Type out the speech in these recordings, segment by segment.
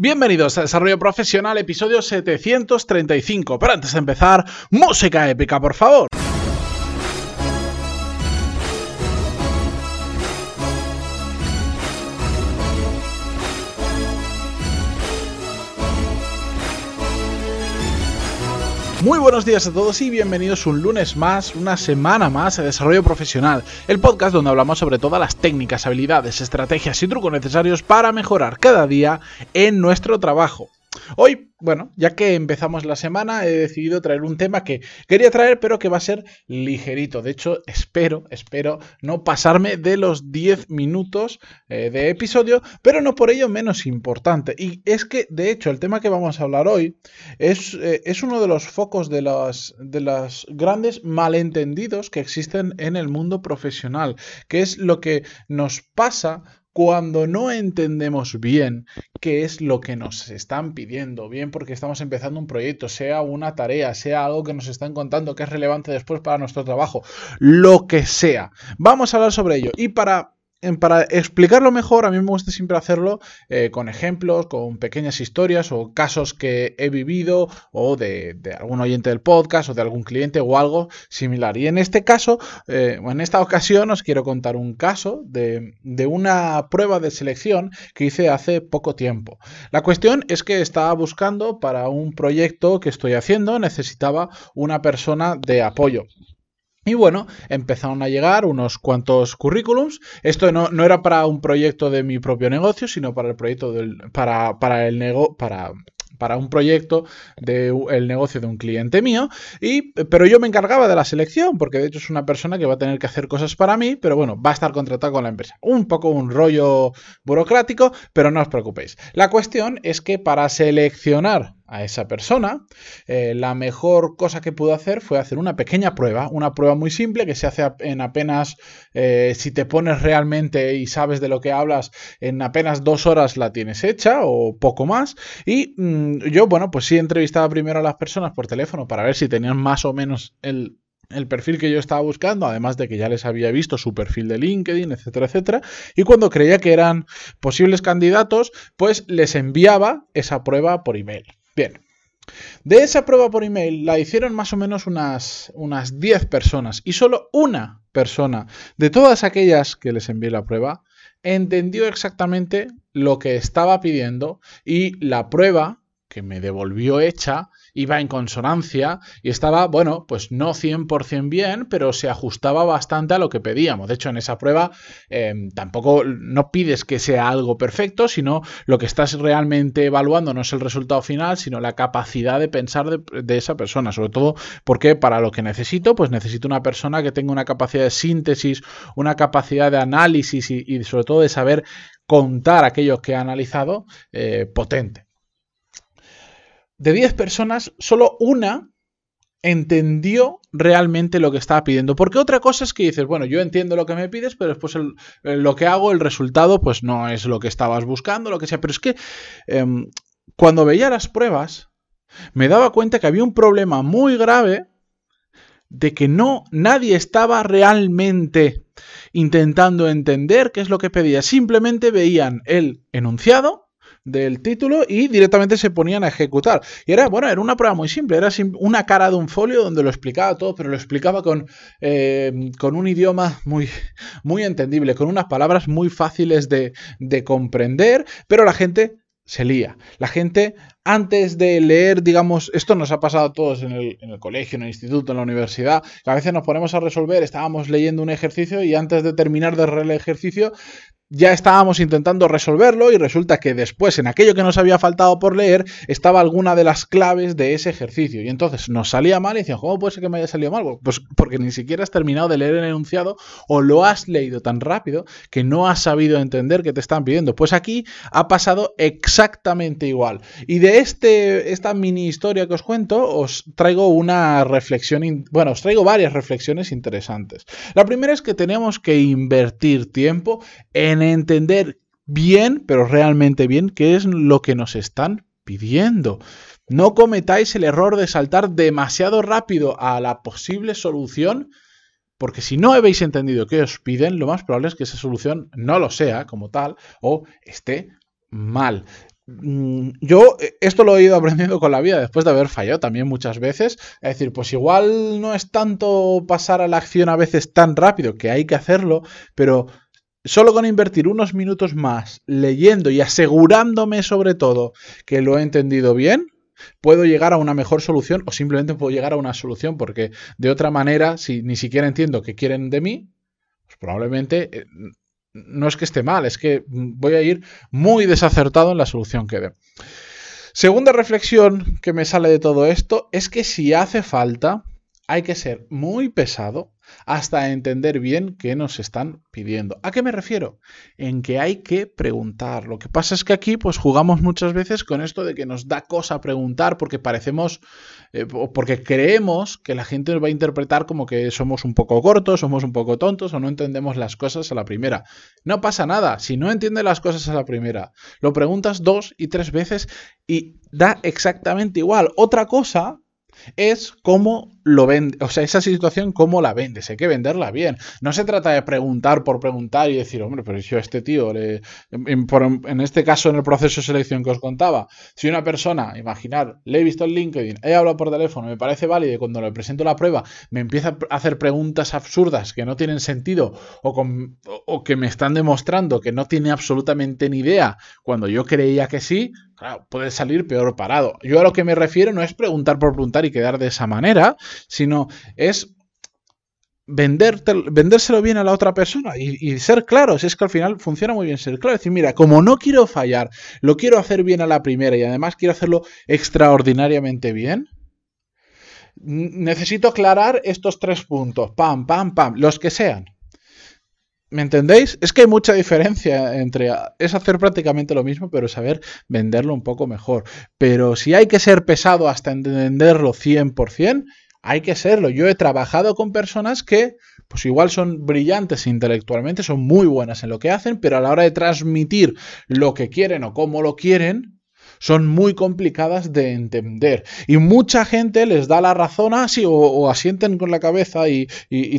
Bienvenidos a Desarrollo Profesional, episodio 735. Pero antes de empezar, música épica, por favor. Muy buenos días a todos y bienvenidos un lunes más, una semana más a Desarrollo Profesional, el podcast donde hablamos sobre todas las técnicas, habilidades, estrategias y trucos necesarios para mejorar cada día en nuestro trabajo. Hoy, bueno, ya que empezamos la semana, he decidido traer un tema que quería traer, pero que va a ser ligerito. De hecho, espero, espero no pasarme de los 10 minutos eh, de episodio, pero no por ello menos importante. Y es que, de hecho, el tema que vamos a hablar hoy es, eh, es uno de los focos de de los grandes malentendidos que existen en el mundo profesional, que es lo que nos pasa cuando no entendemos bien qué es lo que nos están pidiendo, bien porque estamos empezando un proyecto, sea una tarea, sea algo que nos están contando que es relevante después para nuestro trabajo, lo que sea. Vamos a hablar sobre ello. Y para para explicarlo mejor, a mí me gusta siempre hacerlo eh, con ejemplos, con pequeñas historias o casos que he vivido o de, algún oyente del podcast o de algún cliente o algo similar. Y en este caso, eh, en esta ocasión os quiero contar un caso de, de, una prueba de selección que hice hace poco tiempo. La cuestión es que estaba buscando para un proyecto que estoy haciendo, necesitaba una persona de apoyo. Y bueno, empezaron a llegar unos cuantos currículums. Esto no, no, era para un proyecto de mi propio negocio, sino para el proyecto del, para, para el nego, para para un proyecto del negocio de un cliente mío, y, pero yo me encargaba de la selección, porque de hecho es una persona que va a tener que hacer cosas para mí, pero bueno, va a estar contratado con la empresa. Un poco un rollo burocrático, pero no os preocupéis. La cuestión es que para seleccionar a esa persona, eh, la mejor cosa que pudo hacer fue hacer una pequeña prueba, una prueba muy simple que se hace en apenas, eh, si te pones realmente y sabes de lo que hablas, en apenas dos horas la tienes hecha o poco más. Y mm, yo, bueno, pues sí entrevistaba primero a las personas por teléfono para ver si tenían más o menos el, el perfil que yo estaba buscando, además de que ya les había visto su perfil de LinkedIn, etcétera, etcétera, y cuando creía que eran posibles candidatos, pues les enviaba esa prueba por email. Bien. De esa prueba por email la hicieron más o menos unas, unas 10 personas y solo una persona de todas aquellas que les envié la prueba entendió exactamente lo que estaba pidiendo y la prueba que me devolvió hecha iba en consonancia y estaba, bueno, pues no 100% bien, pero se ajustaba bastante a lo que pedíamos. De hecho, en esa prueba em, tampoco no pides que sea algo perfecto, sino lo que estás realmente evaluando no es el resultado final, sino la capacidad de pensar de, esa persona. Sobre todo porque para lo que necesito, pues necesito una persona que tenga una capacidad de síntesis, una capacidad de análisis y, sobre todo de saber contar aquellos que ha analizado eh, potente de 10 personas, solo una entendió realmente lo que estaba pidiendo. Porque otra cosa es que dices, bueno, yo entiendo lo que me pides, pero después lo que hago, el resultado, pues no es lo que estabas buscando, lo que sea. Pero es que em, cuando veía las pruebas, me daba cuenta que había un problema muy grave de que no nadie estaba realmente intentando entender qué es lo que pedía. Simplemente veían el enunciado del título y directamente se ponían a ejecutar. Y era, bueno, era una prueba muy simple, era una cara de un folio donde lo explicaba todo, pero lo explicaba con, eh, con un idioma muy, muy entendible, con unas palabras muy fáciles de, de comprender, pero la gente se lía. La gente, antes de leer, digamos, esto nos ha pasado a todos en el, colegio, en el instituto, en la universidad, que a veces nos ponemos a resolver, estábamos leyendo un ejercicio y antes de terminar de leer el ejercicio ya estábamos intentando resolverlo y resulta que después en aquello que nos había faltado por leer estaba alguna de las claves de ese ejercicio y entonces nos salía mal y decían, ¿cómo puede ser que me haya salido mal? Pues porque ni siquiera has terminado de leer el enunciado o lo has leído tan rápido que no has sabido entender qué te están pidiendo. Pues aquí ha pasado exactamente igual. Y de este, esta mini historia que os cuento os traigo una reflexión, bueno, os traigo varias reflexiones interesantes. La primera es que tenemos que invertir tiempo en entender bien, pero realmente bien, qué es lo que nos están pidiendo. No cometáis el error de saltar demasiado rápido a la posible solución, porque si no habéis entendido qué os piden, lo más probable es que esa solución no lo sea como tal o esté mal. Mm, yo eh, esto lo he ido aprendiendo con la vida después de haber fallado también muchas veces. Es decir, pues igual no es tanto pasar a la acción a veces tan rápido que hay que hacerlo, pero solo con invertir unos minutos más leyendo y asegurándome sobre todo que lo he entendido bien, puedo llegar a una mejor solución o simplemente puedo llegar a una solución porque de otra manera, si ni siquiera entiendo qué quieren de mí, pues probablemente eh, no es que esté mal, es que voy a ir muy desacertado en la solución que dé. Segunda reflexión que me sale de todo esto es que si hace falta, hay que ser muy pesado hasta entender bien qué nos están pidiendo. ¿A qué me refiero? En que hay que preguntar. Lo que pasa es que aquí pues jugamos muchas veces con esto de que nos da cosa preguntar porque parecemos eh, porque creemos que la gente nos va a interpretar como que somos un poco cortos, somos un poco tontos o no entendemos las cosas a la primera. No pasa nada, si no entiendes las cosas a la primera, lo preguntas dos y tres veces y da exactamente igual. Otra cosa es cómo lo vende, o sea, esa situación, cómo la vendes. Hay que venderla bien. No se trata de preguntar por preguntar y decir, hombre, pero yo a este tío, le, en, este caso en el proceso de selección que os contaba, si una persona, imaginar, le he visto en LinkedIn, he hablado por teléfono, me parece válido y cuando le presento la prueba me empieza a hacer preguntas absurdas que no tienen sentido o, o que me están demostrando que no tiene absolutamente ni idea cuando yo creía que sí, claro, puede salir peor parado. Yo a lo que me refiero no es preguntar por preguntar y quedar de esa manera, sino es vendérselo bien a la otra persona y, ser claros. Es que al final funciona muy bien ser claro. Es decir, mira, como no quiero fallar, lo quiero hacer bien a la primera y además quiero hacerlo extraordinariamente bien. Necesito aclarar estos tres puntos. Pam, pam, pam. Los que sean. ¿Me entendéis? Es que hay mucha diferencia entre es hacer prácticamente lo mismo, pero saber venderlo un poco mejor. Pero si hay que ser pesado hasta entenderlo 100%, hay que serlo. Yo he trabajado con personas que, pues igual son brillantes intelectualmente, son muy buenas en lo que hacen, pero a la hora de transmitir lo que quieren o cómo lo quieren, son muy complicadas de entender. Y mucha gente les da la razón así o, asienten con la cabeza y,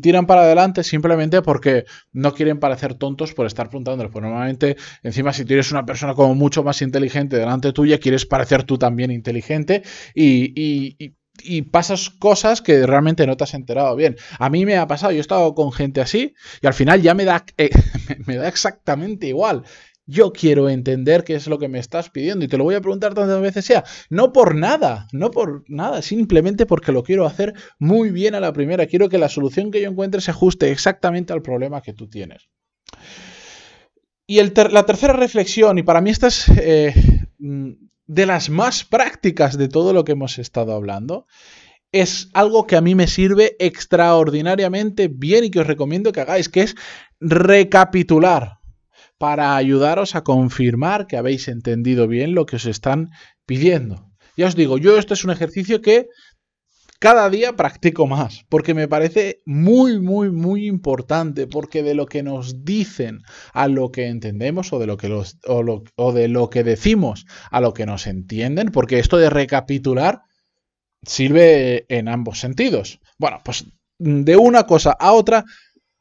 tiran para adelante simplemente porque no quieren parecer tontos por estar preguntándoles. Pues normalmente, encima, si tú eres una persona como mucho más inteligente delante tuya, quieres parecer tú también inteligente y pasas cosas que realmente no te has enterado bien. A mí me ha pasado, yo he estado con gente así y al final ya me da, eh, me da exactamente igual. Yo quiero entender qué es lo que me estás pidiendo y te lo voy a preguntar tantas veces sea. No por nada, no por nada, simplemente porque lo quiero hacer muy bien a la primera. Quiero que la solución que yo encuentre se ajuste exactamente al problema que tú tienes. Y la tercera reflexión, y para mí esta es eh, mm, de las más prácticas de todo lo que hemos estado hablando, es algo que a mí me sirve extraordinariamente bien y que os recomiendo que hagáis, que es recapitular para ayudaros a confirmar que habéis entendido bien lo que os están pidiendo. Ya os digo, yo esto es un ejercicio que cada día practico más, porque me parece muy, muy, muy importante, porque de lo que nos dicen a lo que entendemos o de lo que, los, o, de lo que decimos a lo que nos entienden, porque esto de recapitular sirve en ambos sentidos. Bueno, pues de una cosa a otra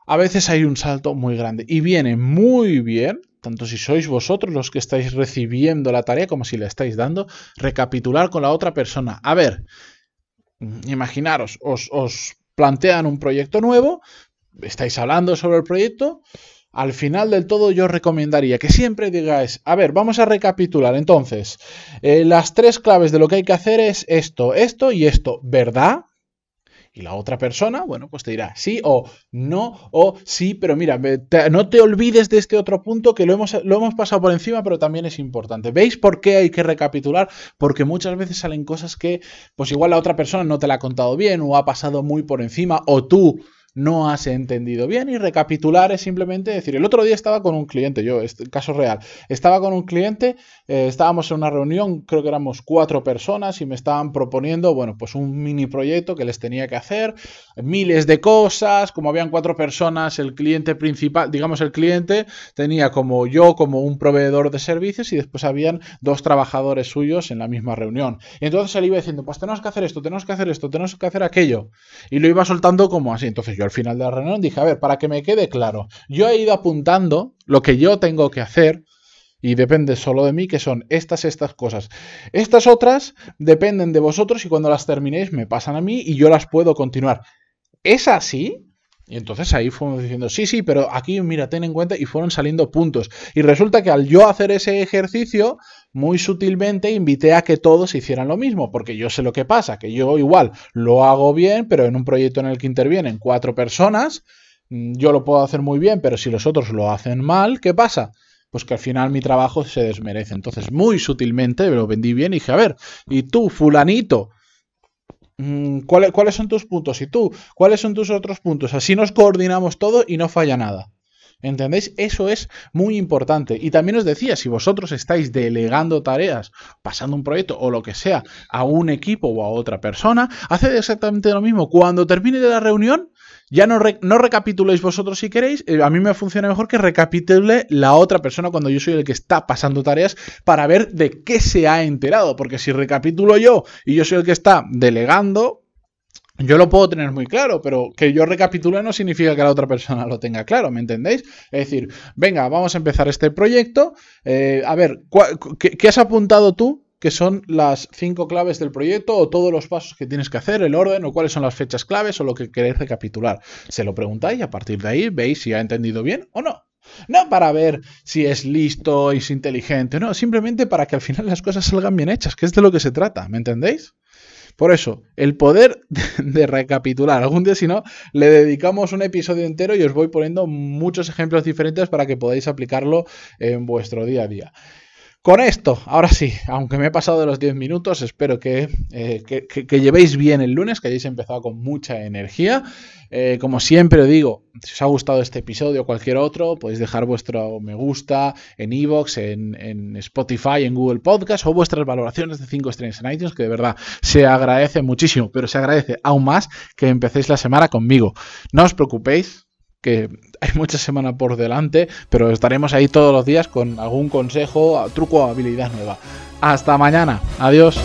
a veces hay un salto muy grande y viene muy bien, tanto si sois vosotros los que estáis recibiendo la tarea como si la estáis dando, recapitular con la otra persona. A ver, imaginaros, os, os plantean un proyecto nuevo, estáis hablando sobre el proyecto, al final del todo yo recomendaría que siempre digáis, a ver, vamos a recapitular. Entonces, eh, las tres claves de lo que hay que hacer es esto, esto y esto, ¿verdad? Y la otra persona, bueno, pues te dirá sí o no o sí, pero mira, no te olvides de este otro punto que lo hemos, lo hemos pasado por encima, pero también es importante. ¿Veis por qué hay que recapitular? Porque muchas veces salen cosas que, pues igual la otra persona no te la ha contado bien o ha pasado muy por encima o tú no has entendido bien y recapitular es simplemente decir, el otro día estaba con un cliente, yo, este caso real, estaba con un cliente, eh, estábamos en una reunión, creo que éramos cuatro personas y me estaban proponiendo, bueno, pues un mini proyecto que les tenía que hacer, miles de cosas, como habían cuatro personas, el cliente principal, digamos el cliente tenía como yo, como un proveedor de servicios y después habían dos trabajadores suyos en la misma reunión. Y entonces él iba diciendo, pues tenemos que hacer esto, tenemos que hacer esto, tenemos que hacer aquello. Y lo iba soltando como así. Entonces yo al final de la reunión dije, a ver, para que me quede claro, yo he ido apuntando lo que yo tengo que hacer Y depende solo de mí, que son estas, estas cosas. Estas otras dependen de vosotros y cuando las terminéis me pasan a mí y yo las puedo continuar. ¿Es así? Y entonces ahí fuimos diciendo, sí, sí, pero aquí mira, ten en cuenta y fueron saliendo puntos. Y resulta que al yo hacer ese ejercicio, muy sutilmente invité a que todos hicieran lo mismo, porque yo sé lo que pasa, que yo igual lo hago bien, pero en un proyecto en el que intervienen cuatro personas, mm, yo lo puedo hacer muy bien, pero si los otros lo hacen mal, ¿qué pasa? Pues que al final mi trabajo se desmerece. Entonces, muy sutilmente me lo vendí bien y dije, a ver, y tú, fulanito, Mm, ¿cuáles, son tus puntos? Y tú, ¿cuáles son tus otros puntos? Así nos coordinamos todo y no falla nada. ¿Entendéis? Eso es muy importante. Y también os decía, si vosotros estáis delegando tareas, pasando un proyecto o lo que sea a un equipo o a otra persona, haced exactamente lo mismo. Cuando termine de la reunión, ya no, no recapituléis vosotros si queréis. Eh, a mí me funciona mejor que recapitule la otra persona cuando yo soy el que está pasando tareas para ver de qué se ha enterado. Porque si recapitulo yo y yo soy el que está delegando, yo lo puedo tener muy claro, pero que yo recapitule no significa que la otra persona lo tenga claro, ¿me entendéis? Es decir, venga, vamos a empezar este proyecto. Eh, a ver, ¿qué, has apuntado tú que son las cinco claves del proyecto o todos los pasos que tienes que hacer, el orden o cuáles son las fechas claves o lo que queréis recapitular. Se lo preguntáis y a partir de ahí veis si ha entendido bien o no. No para ver si es listo y es inteligente, no, simplemente para que al final las cosas salgan bien hechas, que es de lo que se trata, ¿me entendéis? Por eso, el poder de recapitular. Algún día, si no, le dedicamos un episodio entero y os voy poniendo muchos ejemplos diferentes para que podáis aplicarlo en vuestro día a día. Con esto, ahora sí, aunque me he pasado de los 10 minutos, espero eh, que, que, llevéis bien el lunes, que hayáis empezado con mucha energía. Eh, como siempre digo, si os ha gustado este episodio o cualquier otro, podéis dejar vuestro me gusta en Evox, en, en, Spotify, en Google Podcast o vuestras valoraciones de 5 estrellas en iTunes, que de verdad se agradece muchísimo, pero se agradece aún más que empecéis la semana conmigo. No os preocupéis, que hay mucha semana por delante, pero estaremos ahí todos los días con algún consejo, truco o habilidad nueva. Hasta mañana. Adiós.